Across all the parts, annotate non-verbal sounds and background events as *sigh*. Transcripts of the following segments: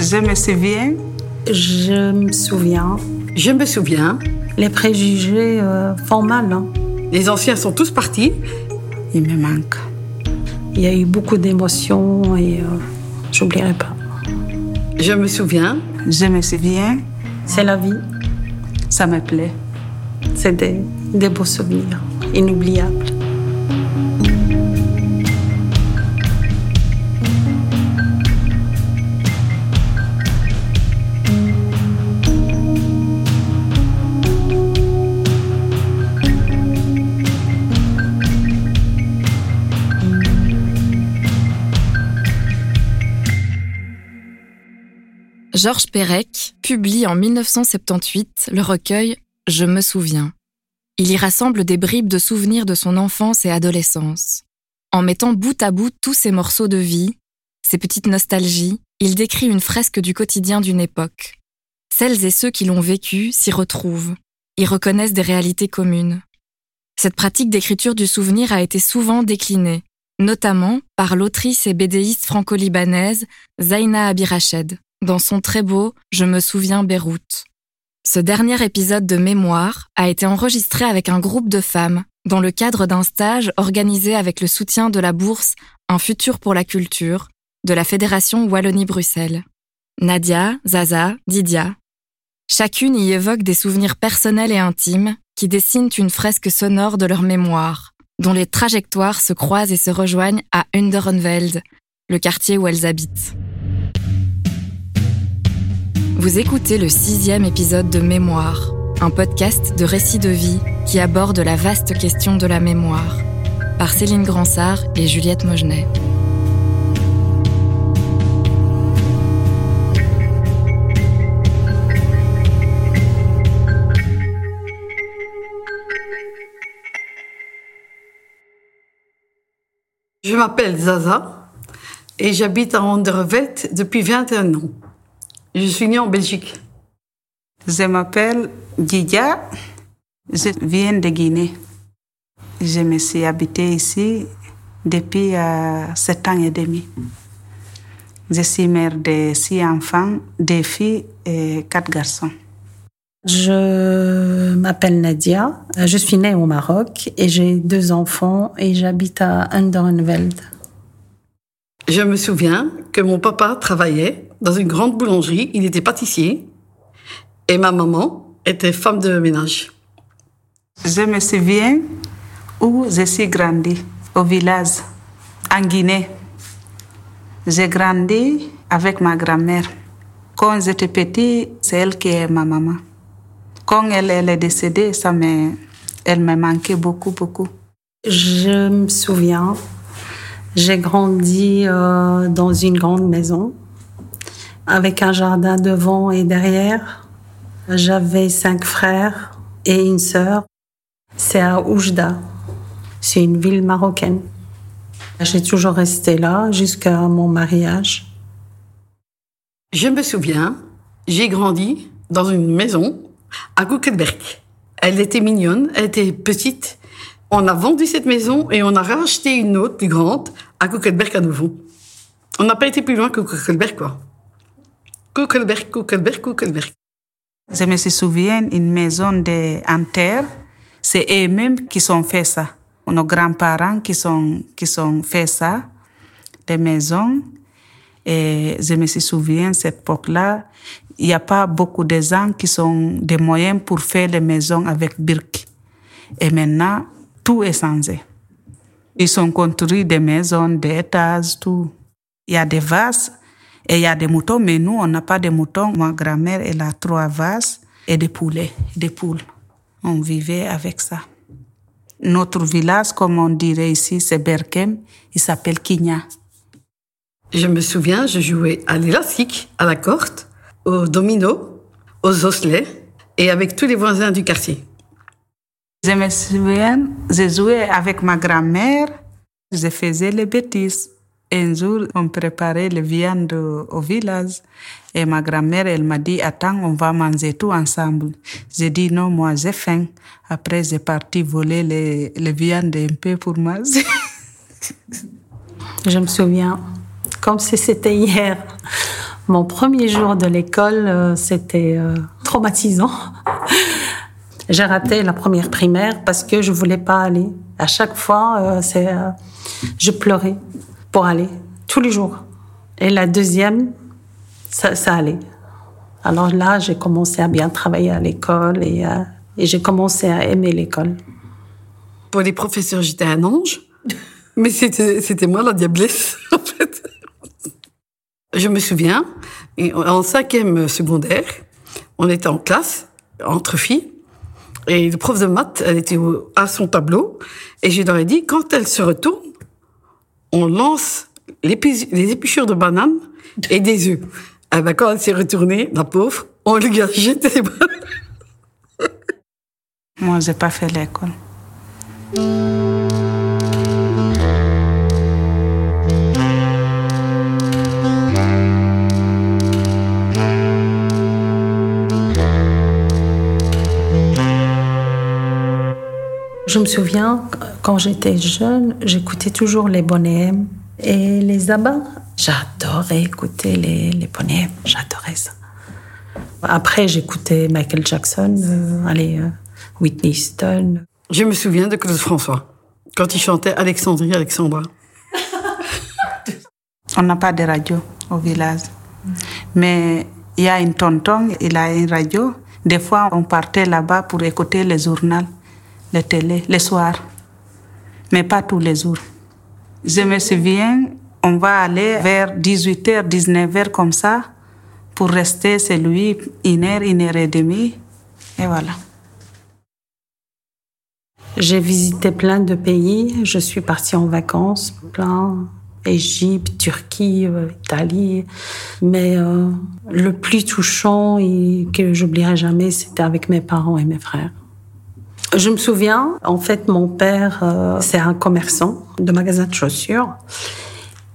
Je me souviens. Je me souviens. Je me souviens. Les préjugés euh, font mal. hein. Les anciens sont tous partis. Il me manque. Il y a eu beaucoup d'émotions et euh, j'oublierai pas. Je me souviens. Je me souviens. C'est la vie. Ça me plaît. C'est des, des beaux souvenirs inoubliables. Georges Perec publie en 1978 le recueil Je me souviens. Il y rassemble des bribes de souvenirs de son enfance et adolescence. En mettant bout à bout tous ces morceaux de vie, ces petites nostalgies, il décrit une fresque du quotidien d'une époque. Celles et ceux qui l'ont vécu s'y retrouvent, y reconnaissent des réalités communes. Cette pratique d'écriture du souvenir a été souvent déclinée, notamment par l'autrice et bédéiste franco-libanaise Zaina Abirached dans son très beau Je me souviens Beyrouth. Ce dernier épisode de Mémoire a été enregistré avec un groupe de femmes dans le cadre d'un stage organisé avec le soutien de la bourse Un futur pour la culture de la Fédération Wallonie-Bruxelles. Nadia, Zaza, Didia. Chacune y évoque des souvenirs personnels et intimes qui dessinent une fresque sonore de leur mémoire, dont les trajectoires se croisent et se rejoignent à Underenveld, le quartier où elles habitent. Vous écoutez le sixième épisode de Mémoire, un podcast de récits de vie qui aborde la vaste question de la mémoire, par Céline Gransart et Juliette Mogenet. Je m'appelle Zaza et j'habite à Andervelt depuis 21 ans. Je suis née en Belgique. Je m'appelle Didia. Je viens de Guinée. Je me suis habitée ici depuis euh, sept ans et demi. Je suis mère de six enfants, deux filles et quatre garçons. Je m'appelle Nadia, je suis née au Maroc et j'ai deux enfants et j'habite à Underenveld. Je me souviens que mon papa travaillait dans une grande boulangerie, il était pâtissier, et ma maman était femme de ménage. Je me souviens où je suis grandi, au village, en Guinée. J'ai grandi avec ma grand-mère. Quand j'étais petit, c'est elle qui est ma maman. Quand elle, elle est décédée, ça me, elle me manquait beaucoup, beaucoup. Je me souviens, j'ai grandi euh, dans une grande maison avec un jardin devant et derrière. J'avais cinq frères et une sœur. C'est à Oujda. C'est une ville marocaine. J'ai toujours resté là jusqu'à mon mariage. Je me souviens, j'ai grandi dans une maison à Kuckelberg. Elle était mignonne, elle était petite. On a vendu cette maison et on a racheté une autre plus grande à Kuckelberg à nouveau. On n'a pas été plus loin que Kuckelberg, quoi. Kuckelberg, Kuckelberg, Kuckelberg. Je me souviens une maison de en terre. C'est eux-mêmes qui ont fait ça. Nos grands-parents qui sont qui sont fait ça, des maisons. Et je me souviens cette époque-là, il n'y a pas beaucoup de gens qui ont des moyens pour faire les maisons avec briques. Et maintenant, tout est changé. Ils ont construit des maisons, des étages, tout. Il y a des vases et il y a des moutons, mais nous, on n'a pas de moutons. Ma grand-mère, elle a trois vases et des poulets, des poules. On vivait avec ça. Notre village, comme on dirait ici, c'est Berkem. Il s'appelle Kigna. Je me souviens, je jouais à l'élastique, à la corde, au domino, aux osselets et avec tous les voisins du quartier. Je me souviens, je jouais avec ma grand-mère. Je faisais les bêtises. Un jour, on préparait les viandes au village et ma grand-mère, elle m'a dit, attends, on va manger tout ensemble. J'ai dit, non, moi, j'ai faim. Après, j'ai parti voler les, les viandes un peu pour manger. *laughs* Je me souviens, comme si c'était hier. Mon premier jour de l'école, euh, c'était euh, traumatisant. J'ai raté la première primaire parce que je voulais pas aller. À chaque fois, euh, c'est, je pleurais pour aller tous les jours. Et la deuxième, ça, ça allait. Alors là, j'ai commencé à bien travailler à l'école et, et j'ai commencé à aimer l'école. Pour les professeurs, j'étais un ange, *laughs* mais c'était, moi la diablesse, *laughs* en fait. Je me souviens, en cinquième secondaire, on était en classe, entre filles, et le prof de maths, elle était à son tableau, et je leur ai dit, quand elle se retourne, on lance les épluchures de bananes et des œufs. Eh ben, quand elle s'est retournée, la pauvre, on lui a jeté les bananes. Moi, j'ai pas fait l'école. Je me souviens, quand j'étais jeune, j'écoutais toujours les bonhommes et les abats. J'adorais écouter les, les bonhommes, j'adorais ça. Après, j'écoutais Michael Jackson, euh, allez, euh, Whitney Houston. Je me souviens de Claude François, quand il chantait Alexandrie, Alexandra. On n'a pas de radio au village. Mais il y a une tonton, il a une radio. Des fois, on partait là-bas pour écouter les journaux la télé le soir, mais pas tous les jours. Je me souviens, on va aller vers 18h, 19h comme ça, pour rester chez lui une heure, une heure et demie, et voilà. J'ai visité plein de pays, je suis partie en vacances, plein, Égypte, Turquie, euh, Italie, mais euh, le plus touchant et que j'oublierai jamais, c'était avec mes parents et mes frères. Je me souviens, en fait, mon père, euh, c'est un commerçant de magasin de chaussures.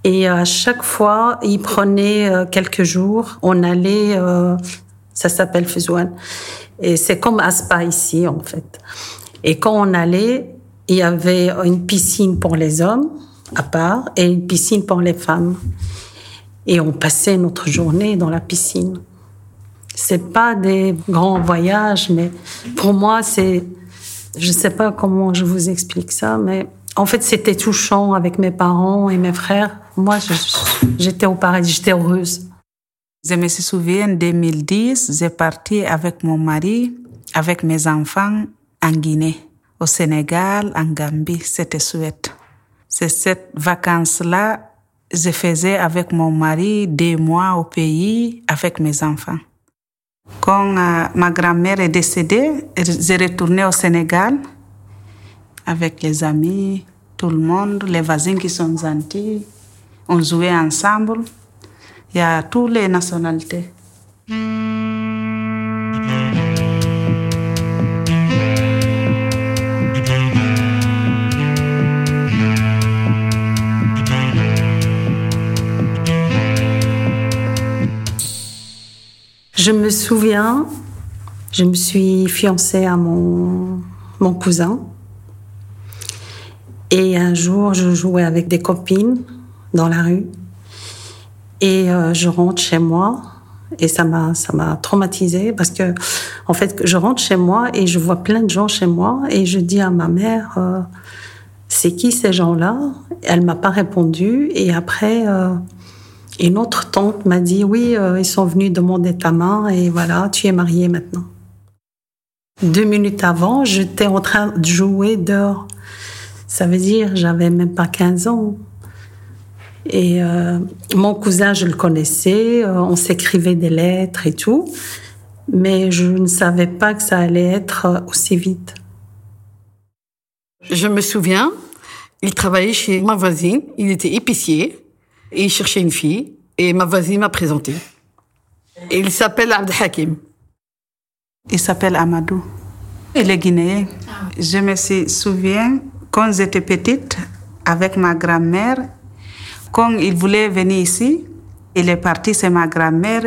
Et à chaque fois, il prenait euh, quelques jours. On allait, euh, ça s'appelle Fezouane. Et c'est comme Aspa ici, en fait. Et quand on allait, il y avait une piscine pour les hommes, à part, et une piscine pour les femmes. Et on passait notre journée dans la piscine. C'est pas des grands voyages, mais pour moi, c'est je ne sais pas comment je vous explique ça, mais en fait, c'était touchant avec mes parents et mes frères. Moi, j'étais au paradis, j'étais heureuse. Je me souviens, en 2010, j'ai parti avec mon mari, avec mes enfants, en Guinée, au Sénégal, en Gambie. C'était chouette. C'est cette vacance-là, je faisais avec mon mari deux mois au pays avec mes enfants. Quand euh, ma grand-mère est décédée, j'ai retourné au Sénégal avec les amis, tout le monde, les voisins qui sont gentils. On jouait ensemble. Il y a toutes les nationalités. Je me souviens, je me suis fiancée à mon, mon cousin. Et un jour, je jouais avec des copines dans la rue. Et euh, je rentre chez moi. Et ça m'a, ça m'a traumatisée parce que, en fait, je rentre chez moi et je vois plein de gens chez moi et je dis à ma mère, euh, c'est qui ces gens-là? Elle m'a pas répondu et après, euh, une autre tante m'a dit oui, euh, ils sont venus demander ta main et voilà, tu es mariée maintenant. Deux minutes avant, j'étais en train de jouer dehors. Ça veut dire, j'avais même pas 15 ans. Et euh, mon cousin, je le connaissais, euh, on s'écrivait des lettres et tout, mais je ne savais pas que ça allait être aussi vite. Je me souviens, il travaillait chez ma voisine, il était épicier. Et il cherchait une fille. Et ma voisine m'a présenté. Et il s'appelle Abd Hakim. Il s'appelle Amadou. Il est guinéen. Je me souviens, quand j'étais petite, avec ma grand-mère, quand il voulait venir ici, il est parti, c'est ma grand-mère,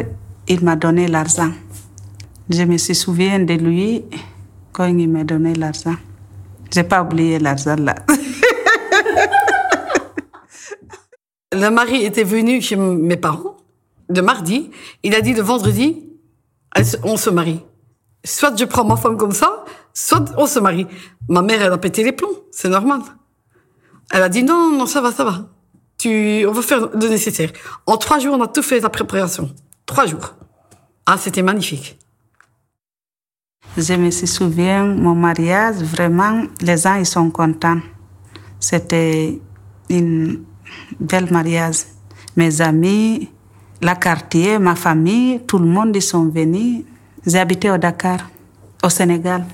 il m'a donné l'argent. Je me souviens de lui quand il m'a donné l'argent. J'ai pas oublié l'argent là. *laughs* Le mari était venu chez mes parents de mardi. Il a dit le vendredi, on se marie. Soit je prends ma femme comme ça, soit on se marie. Ma mère, elle a pété les plombs, c'est normal. Elle a dit non, non, ça va, ça va. Tu, on va faire le nécessaire. En trois jours, on a tout fait la préparation. Trois jours. Ah, c'était magnifique. Je me souviens, mon mariage, vraiment, les gens, ils sont contents. C'était une belle mariage. Mes amis, la quartier, ma famille, tout le monde, ils sont venus. J'ai habité au Dakar, au Sénégal.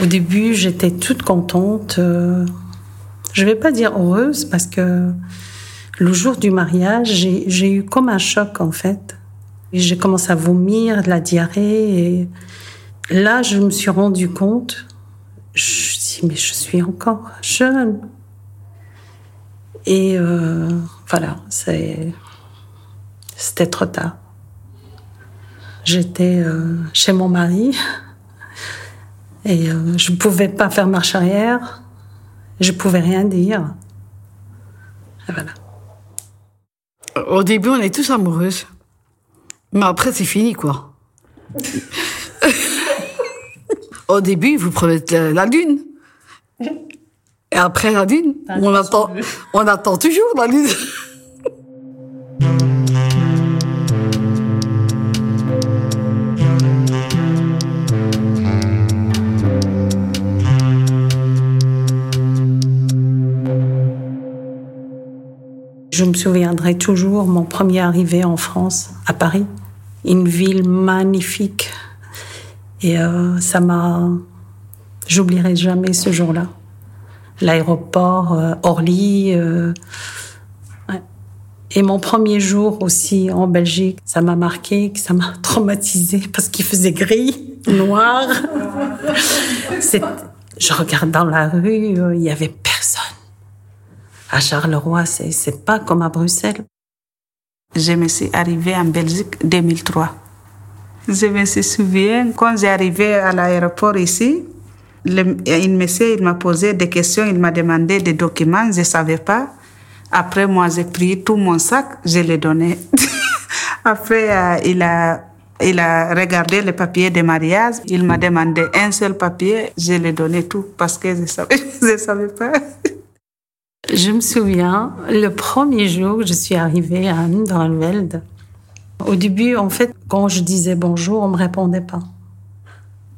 Au début, j'étais toute contente. Euh, je vais pas dire heureuse parce que le jour du mariage, j'ai eu comme un choc en fait. J'ai commencé à vomir, de la diarrhée. Et là, je me suis rendu compte. Je me suis dit, mais je suis encore jeune. Et euh, voilà, c'était trop tard. J'étais euh, chez mon mari *laughs* et euh, je ne pouvais pas faire marche arrière. Je ne pouvais rien dire. Et voilà. Au début, on est tous amoureuses. Mais après, c'est fini, quoi. *laughs* Au début, vous prenez la lune. *laughs* Et après la lune, on attend, *laughs* on attend toujours la lune. Je me souviendrai toujours mon premier arrivé en France, à Paris, une ville magnifique. Et euh, ça m'a, j'oublierai jamais ce jour-là l'aéroport euh, Orly. Euh, Et mon premier jour aussi en Belgique, ça m'a marqué, ça m'a *laughs* traumatisé parce qu'il faisait gris, noir. *laughs* je regarde dans la rue, euh, il y avait personne. À Charleroi, c'est pas comme à Bruxelles. Je me suis arrivée en Belgique 2003. Je me souviens quand arrivé à l'aéroport ici, il m'a posé des questions, il m'a demandé des documents, je ne savais pas. Après, moi, j'ai pris tout mon sac, je l'ai donné. *laughs* Après, euh, il, a, il a regardé les papiers de mariage, il m'a demandé un seul papier, je l'ai donné tout parce que je ne *laughs* savais, pas. Je me souviens, le premier jour que je suis arrivée à Anne au début, en fait, quand je disais bonjour, on ne me répondait pas.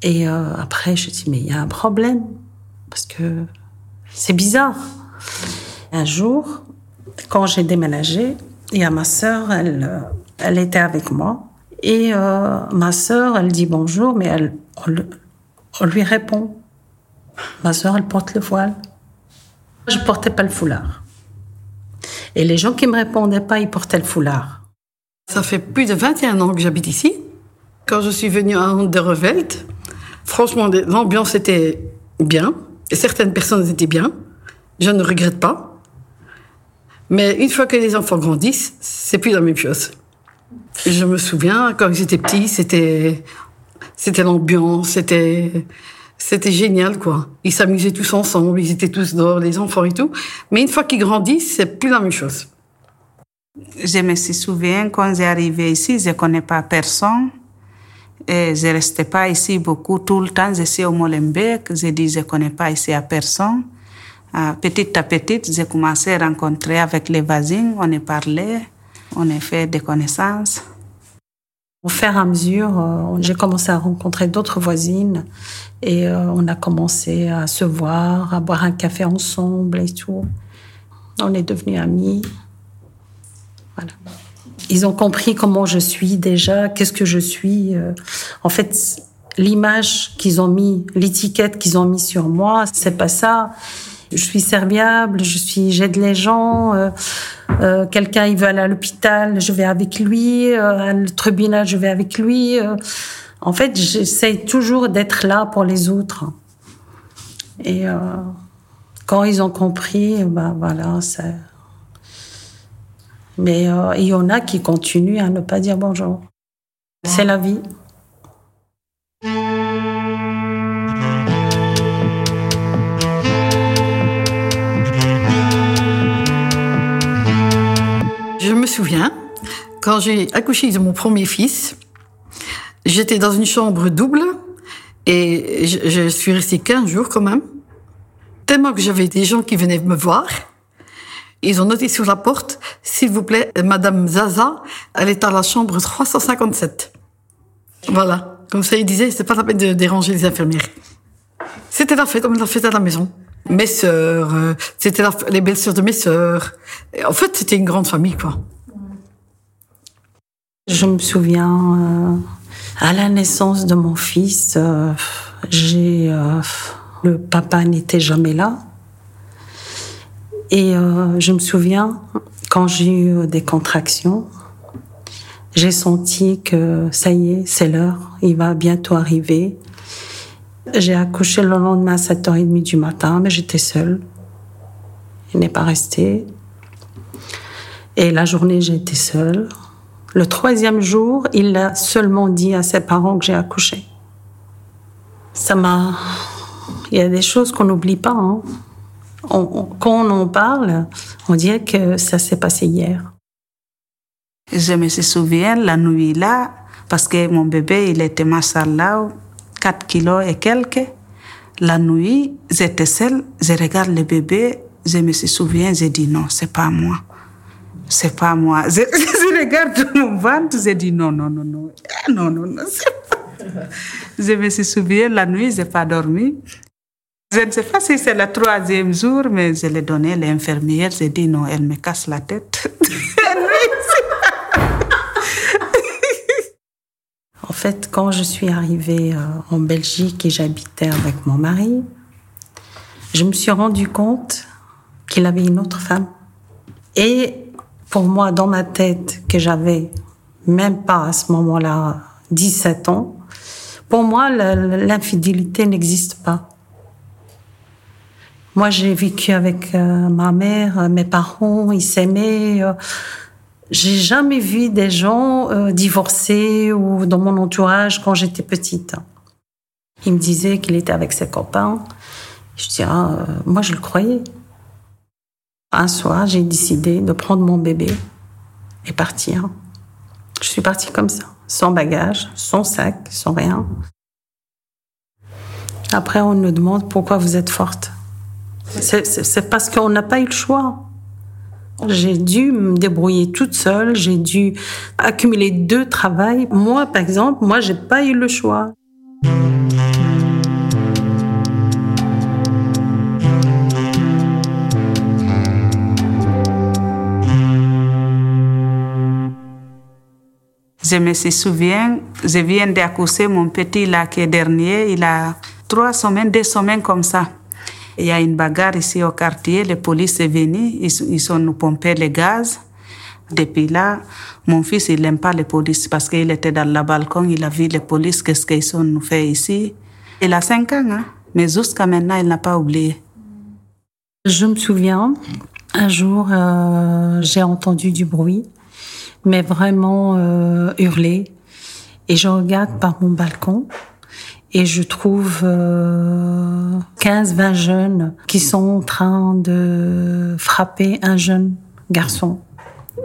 Et euh, après, je dis, mais il y a un problème. Parce que c'est bizarre. Un jour, quand j'ai déménagé, il y a ma sœur, elle, euh, elle était avec moi. Et euh, ma sœur, elle dit bonjour, mais elle, on, lui répond. Ma sœur, elle porte le voile. Je portais pas le foulard. Et les gens qui me répondaient pas, ils portaient le foulard. Ça fait plus de 21 ans que j'habite ici. Quand je suis venue à Anderveld, Franchement, l'ambiance était bien. Certaines personnes étaient bien. Je ne regrette pas. Mais une fois que les enfants grandissent, c'est plus la même chose. Je me souviens, quand j'étais petit, c'était, c'était l'ambiance, c'était, c'était génial, quoi. Ils s'amusaient tous ensemble, ils étaient tous dehors, les enfants et tout. Mais une fois qu'ils grandissent, c'est plus la même chose. Je me souviens, quand j'ai arrivé ici, je connais pas personne. Et je restais pas ici beaucoup tout le temps. Je suis au Molenbeek. Je dis, je connais pas ici à personne. Petit à petit, j'ai commencé à rencontrer avec les voisins. On a parlé, on a fait des connaissances. Au fur et à mesure, euh, j'ai commencé à rencontrer d'autres voisines et euh, on a commencé à se voir, à boire un café ensemble et tout. On est devenus amis. Voilà ils ont compris comment je suis déjà, qu'est-ce que je suis. Euh. En fait, l'image qu'ils ont mis, l'étiquette qu'ils ont mis sur moi, c'est pas ça. Je suis serviable, je suis, j'aide les gens. Euh, euh, Quelqu'un il veut aller à l'hôpital, je vais avec lui. Euh, le tribunal, je vais avec lui. Euh. en fait, j'essaie toujours d'être là pour les autres. Et quand ils ont compris, ben voilà, c'est mais euh, il y en a qui continuent à ne pas dire bonjour. C'est la vie. me souviens, quand j'ai accouché de mon premier fils, j'étais dans une chambre double et je, je suis restée 15 jours quand même. Tellement que j'avais des gens qui venaient me voir. Ils ont noté sur la porte, s'il vous plaît, Madame Zaza, elle est à la chambre 357. Voilà. Comme ça, ils disaient, c'est pas la peine de déranger les infirmières. C'était la fête, comme la fête à la maison. Mes sœurs, euh, c'était les belles-sœurs de mes sœurs. En fait, c'était une grande famille, quoi. Je me souviens, euh, à la naissance de mon fils, euh, j'ai euh, le papa n'était jamais là. Et euh, je me souviens, quand j'ai eu des contractions, j'ai senti que ça y est, c'est l'heure, il va bientôt arriver. J'ai accouché le lendemain à 7h30 du matin, mais j'étais seule. Il n'est pas resté. Et la journée, j'ai été seule. Le troisième jour, il a seulement dit à ses parents que j'ai accouché. Ça m'a. Il y a des choses qu'on n'oublie pas. hein. On- quand on en parle, on dirait que ça s'est passé hier. Je me souviens la nuit là, parce que mon bébé, il était mashallah, 4 kilos et quelques. La nuit, j'étais seule, je regarde le bébé, je me souviens, j'ai dit non, c'est pas moi. C'est pas moi. *laughs* Je, je regarde mon ventre, j'ai dit non, non, non, non. Ah, Non, non, non, c'est pas. Je me souviens, la nuit, j'ai pas dormi. Je ne sais pas si c'est le troisième jour, mais je l'ai donné à l'infirmière. J'ai dit non, elle me casse la tête. *laughs* En fait, quand je suis arrivée euh, en Belgique et j'habitais avec mon mari, je me suis rendu compte qu'il avait une autre femme. Et pour moi, dans ma tête, que j'avais même pas à ce moment-là 17 ans, pour moi, l'infidélité n'existe pas. Moi, j'ai vécu avec euh, ma mère, euh, mes parents, ils s'aimaient. euh, j'ai jamais vu des gens euh, divorcés ou dans mon entourage quand j'étais petite. Il me disait qu'il était avec ses copains. Je dis, ah, moi je le croyais. Un soir, j'ai décidé de prendre mon bébé et partir. Je suis partie comme ça, sans bagage, sans sac, sans rien. Après, on nous demande pourquoi vous êtes forte. C'est- parce qu'on n'a pas eu le choix. J'ai dû me débrouiller toute seule, j'ai dû accumuler deux travails. Moi, par exemple, moi, j'ai pas eu le choix. Je me souviens, je viens d'accoucher mon petit là qui est dernier, il a trois semaines, deux semaines comme ça. Il y a une bagarre ici au quartier, la police est venue, ils, ils ont nous pompé le gaz. Depuis là, mon fils, il n'aime pas les polices parce qu'il était dans le balcon, il a vu les polices, qu'est-ce qu'ils ont nous fait ici? Il a cinq ans, hein, mais jusqu'à maintenant, il n'a pas oublié. Je me souviens, un jour, euh, j'ai entendu du bruit, mais vraiment euh, hurler. Et je regarde par mon balcon et je trouve euh, 15-20 jeunes qui sont en train de frapper un jeune garçon.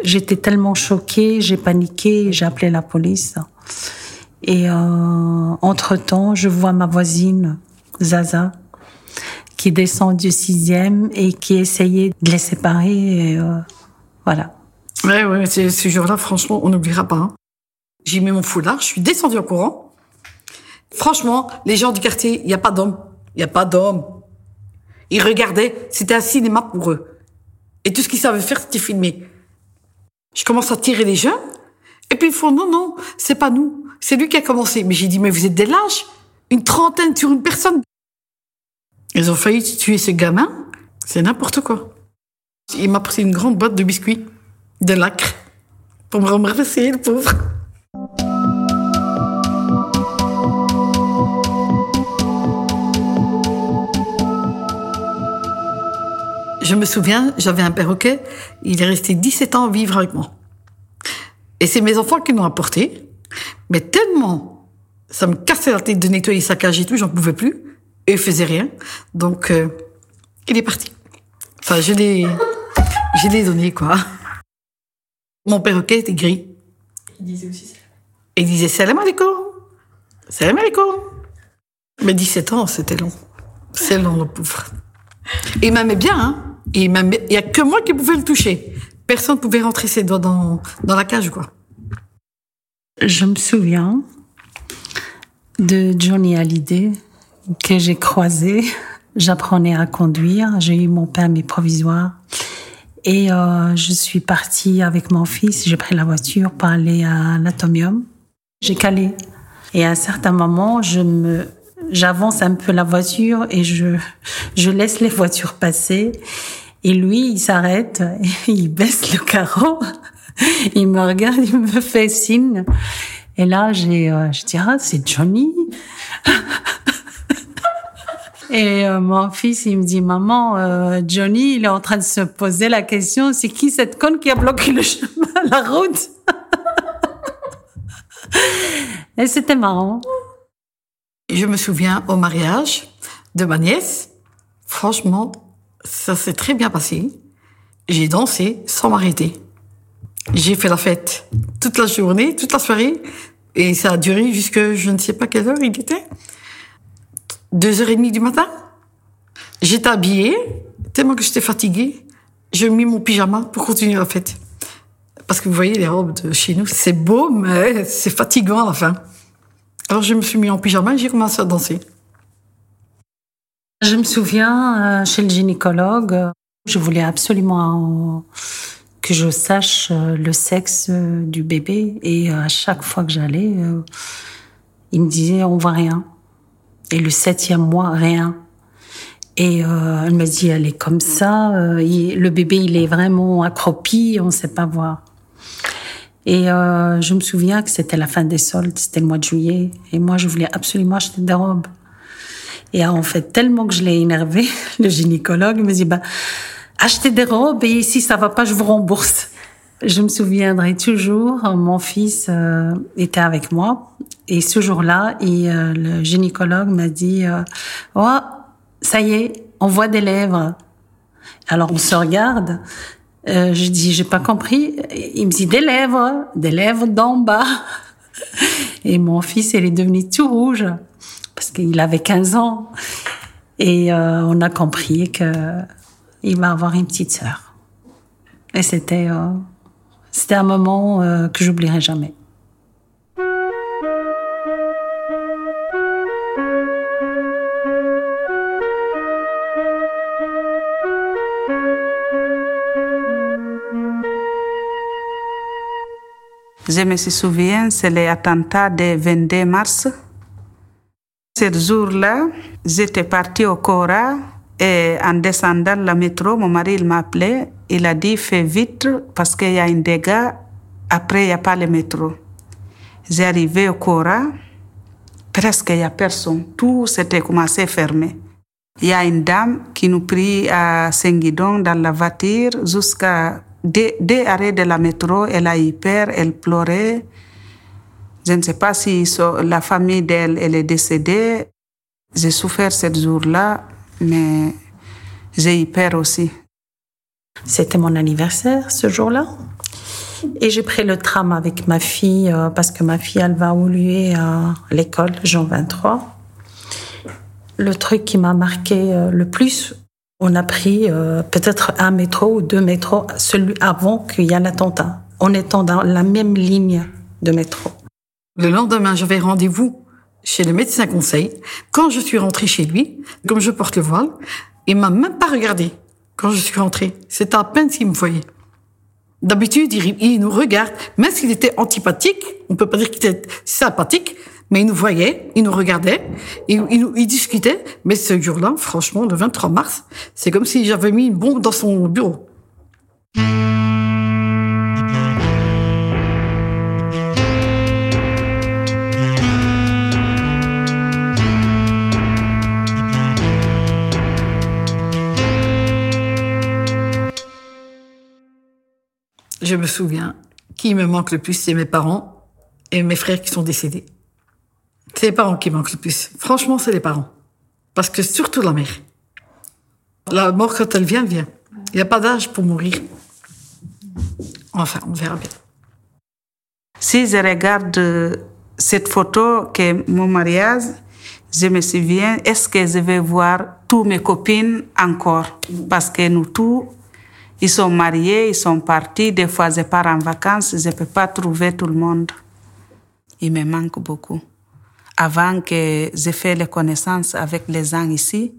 J'étais tellement choquée, j'ai paniqué, j'ai appelé la police. Et euh, entre-temps, je vois ma voisine, Zaza, qui descend du sixième et qui essayait de les séparer. Et, euh, voilà. Ouais, ouais, c'est- ce jour-là, franchement, on n'oubliera pas. hein. J'ai mis mon foulard, je suis descendue en courant. Franchement, les gens du quartier, il n'y a pas d'hommes. Il n'y a pas d'hommes. Ils regardaient, c'était un cinéma pour eux. Et tout ce qu'ils savaient faire, c'était filmer. Je commence à tirer les jeunes, et puis ils font, non, non, c'est pas nous. C'est lui qui a commencé. Mais j'ai dit, mais vous êtes des lâches. Une trentaine sur une personne. Ils ont failli tuer ce gamin. C'est n'importe quoi. Il m'a pris une grande boîte de biscuits, de lacre, pour me remercier, le pauvre. Je me souviens, j'avais un perroquet, il est resté 17 ans vivre avec moi. Et c'est mes enfants qui l'ont apporté, mais tellement ça me cassait la tête de nettoyer sa cage et tout, j'en pouvais plus, et il faisait rien. Donc, euh, il est parti. Enfin, je l'ai, je l'ai donné, quoi. Mon perroquet était gris. Il disait aussi Et il disait salam alaikum. Salam alaikum. Mais 17 ans, c'était long. C'est long, le pauvre. Et il m'aimait bien, hein. Il y a que moi qui pouvais le toucher. Personne ne pouvait rentrer ses doigts dans, dans la cage, quoi. Je me souviens de Johnny Hallyday que j'ai croisé. J'apprenais à conduire. J'ai eu mon permis provisoire. Et euh, je suis partie avec mon fils. J'ai pris la voiture pour aller à l'atomium. J'ai calé. Et à un certain moment, je me, j'avance un peu la voiture et je, je laisse les voitures passer. Et lui, il s'arrête, *laughs* il baisse le carreau, *laughs* il me regarde, il me fait signe. Et là, j'ai, euh, je dis, ah, c'est Johnny. *laughs* Et euh, mon fils, il me dit, maman, euh, Johnny, il est en train de se poser la question, c'est qui cette conne qui a bloqué le chemin, la route? Et c'était marrant. Je me souviens au mariage de ma nièce. Franchement, ça s'est très bien passé. J'ai dansé sans m'arrêter. J'ai fait la fête toute la journée, toute la soirée. Et ça a duré jusque je ne sais pas quelle heure il était. Deux heures et demie du matin. J'étais habillée, tellement que j'étais fatiguée. J'ai mis mon pyjama pour continuer la fête. Parce que vous voyez, les robes de chez nous, c'est beau, mais c'est fatigant à la fin. Alors je me suis mis en pyjama et j'ai commencé à danser. Je me souviens, euh, chez le gynécologue, je voulais absolument que je sache euh, le sexe euh, du bébé. Et à chaque fois que j'allais, il me disait, on voit rien. Et le septième mois, rien. Et euh, elle me dit, elle est comme ça. le bébé, il est vraiment accroupi, on ne sait pas voir. Et je me souviens que c'était la fin des soldes, c'était le mois de juillet. Et moi, je voulais absolument acheter des robes. Et en fait, tellement que je l'ai énervé, *laughs* le gynécologue me dit, bah, achetez des robes et si ça va pas, je vous rembourse. Je me souviendrai toujours, mon fils euh, était avec moi et ce jour-là, et, euh, le gynécologue m'a dit, euh, oh, ça y est, on voit des lèvres. Alors on se regarde. Euh, je dis, j'ai pas compris. Il me dit des lèvres, des lèvres d'en bas. *laughs* Et mon fils, il est devenu tout rouge parce qu'il avait 15 ans. Et euh, on a compris que il va avoir une petite sœur. Et c'était euh, c'était un moment euh, que j'oublierai jamais. Je me souviens, c'est l'attentat du 22 mars. Ce jour-là, j'étais partie au Cora et en descendant le métro, mon mari il m'a appelé. Il a dit fais vite parce qu'il y a un dégât. Après, il n'y a pas le métro. J'ai arrivé au Cora, presque il n'y a personne. Tout s'était commencé à fermer. Il y a une dame qui nous prit à Saint-Guidon dans la voiture jusqu'à deux, deux arrêts de la métro. Elle a eu peur, elle pleurait. Je ne sais pas si la famille d'elle elle est décédée. J'ai souffert ce jour-là, mais j'ai eu peur aussi. C'était mon anniversaire ce jour-là. Et j'ai pris le tram avec ma fille euh, parce que ma fille, elle va évoluer à l'école Jean 23. Le truc qui m'a marqué euh, le plus, on a pris euh, peut-être un métro ou deux métros, celui avant qu'il y ait l'attentat, en étant dans la même ligne de métro. Le lendemain, j'avais rendez-vous chez le médecin conseil. Quand je suis rentrée chez lui, comme je porte le voile, il m'a même pas regardé quand je suis rentrée. C'était à peine s'il me voyait. D'habitude, il, nous regarde, même s'il était antipathique, on peut pas dire qu'il était sympathique, mais il nous voyait, il nous regardait, il, il discutait. Mais ce jour-là, franchement, le 23 mars, c'est comme si j'avais mis une bombe dans son bureau. Je me souviens, qui me manque le plus, c'est mes parents et mes frères qui sont décédés. C'est les parents qui manquent le plus. Franchement, c'est les parents. Parce que surtout la mère. La mort, quand elle vient, vient. Il n'y a pas d'âge pour mourir. Enfin, on verra bien. Si je regarde cette photo que mon mariage, je me souviens, est-ce que je vais voir toutes mes copines encore? Parce que nous tous, ils sont mariés, ils sont partis. Des fois, je pars en vacances, je ne peux pas trouver tout le monde. Il me manque beaucoup. Avant que je fasse les connaissances avec les gens ici,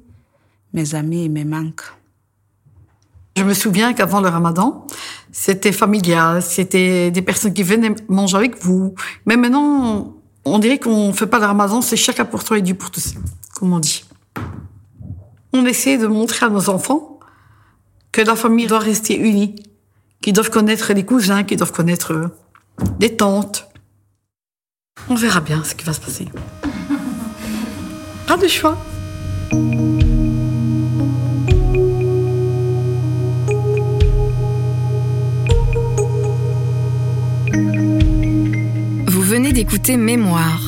mes amis, ils me manquent. Je me souviens qu'avant le ramadan, c'était familial, c'était des personnes qui venaient manger avec vous. Mais maintenant, on dirait qu'on ne fait pas le ramadan, c'est chacun pour toi et Dieu pour tous, comme on dit. On essaie de montrer à nos enfants que la famille doit rester unie, qu'ils doivent connaître les cousins, qu'ils doivent connaître les tantes. On verra bien ce qui va se passer. *laughs* Pas de choix. venez d'écouter Mémoire.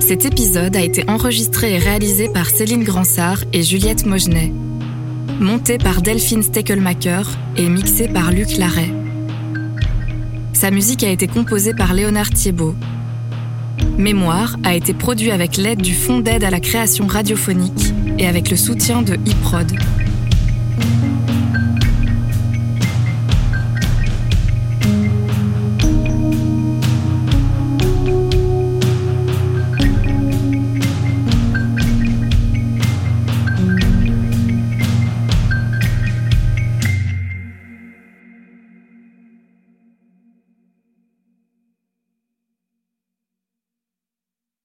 Cet épisode a été enregistré et réalisé par Céline Gransart et Juliette Mogenet. Monté par Delphine Steckelmacher et mixé par Luc Larrey. Sa musique a été composée par Léonard Thiebaud. Mémoire a été produit avec l'aide du Fonds d'aide à la création radiophonique et avec le soutien de iProd.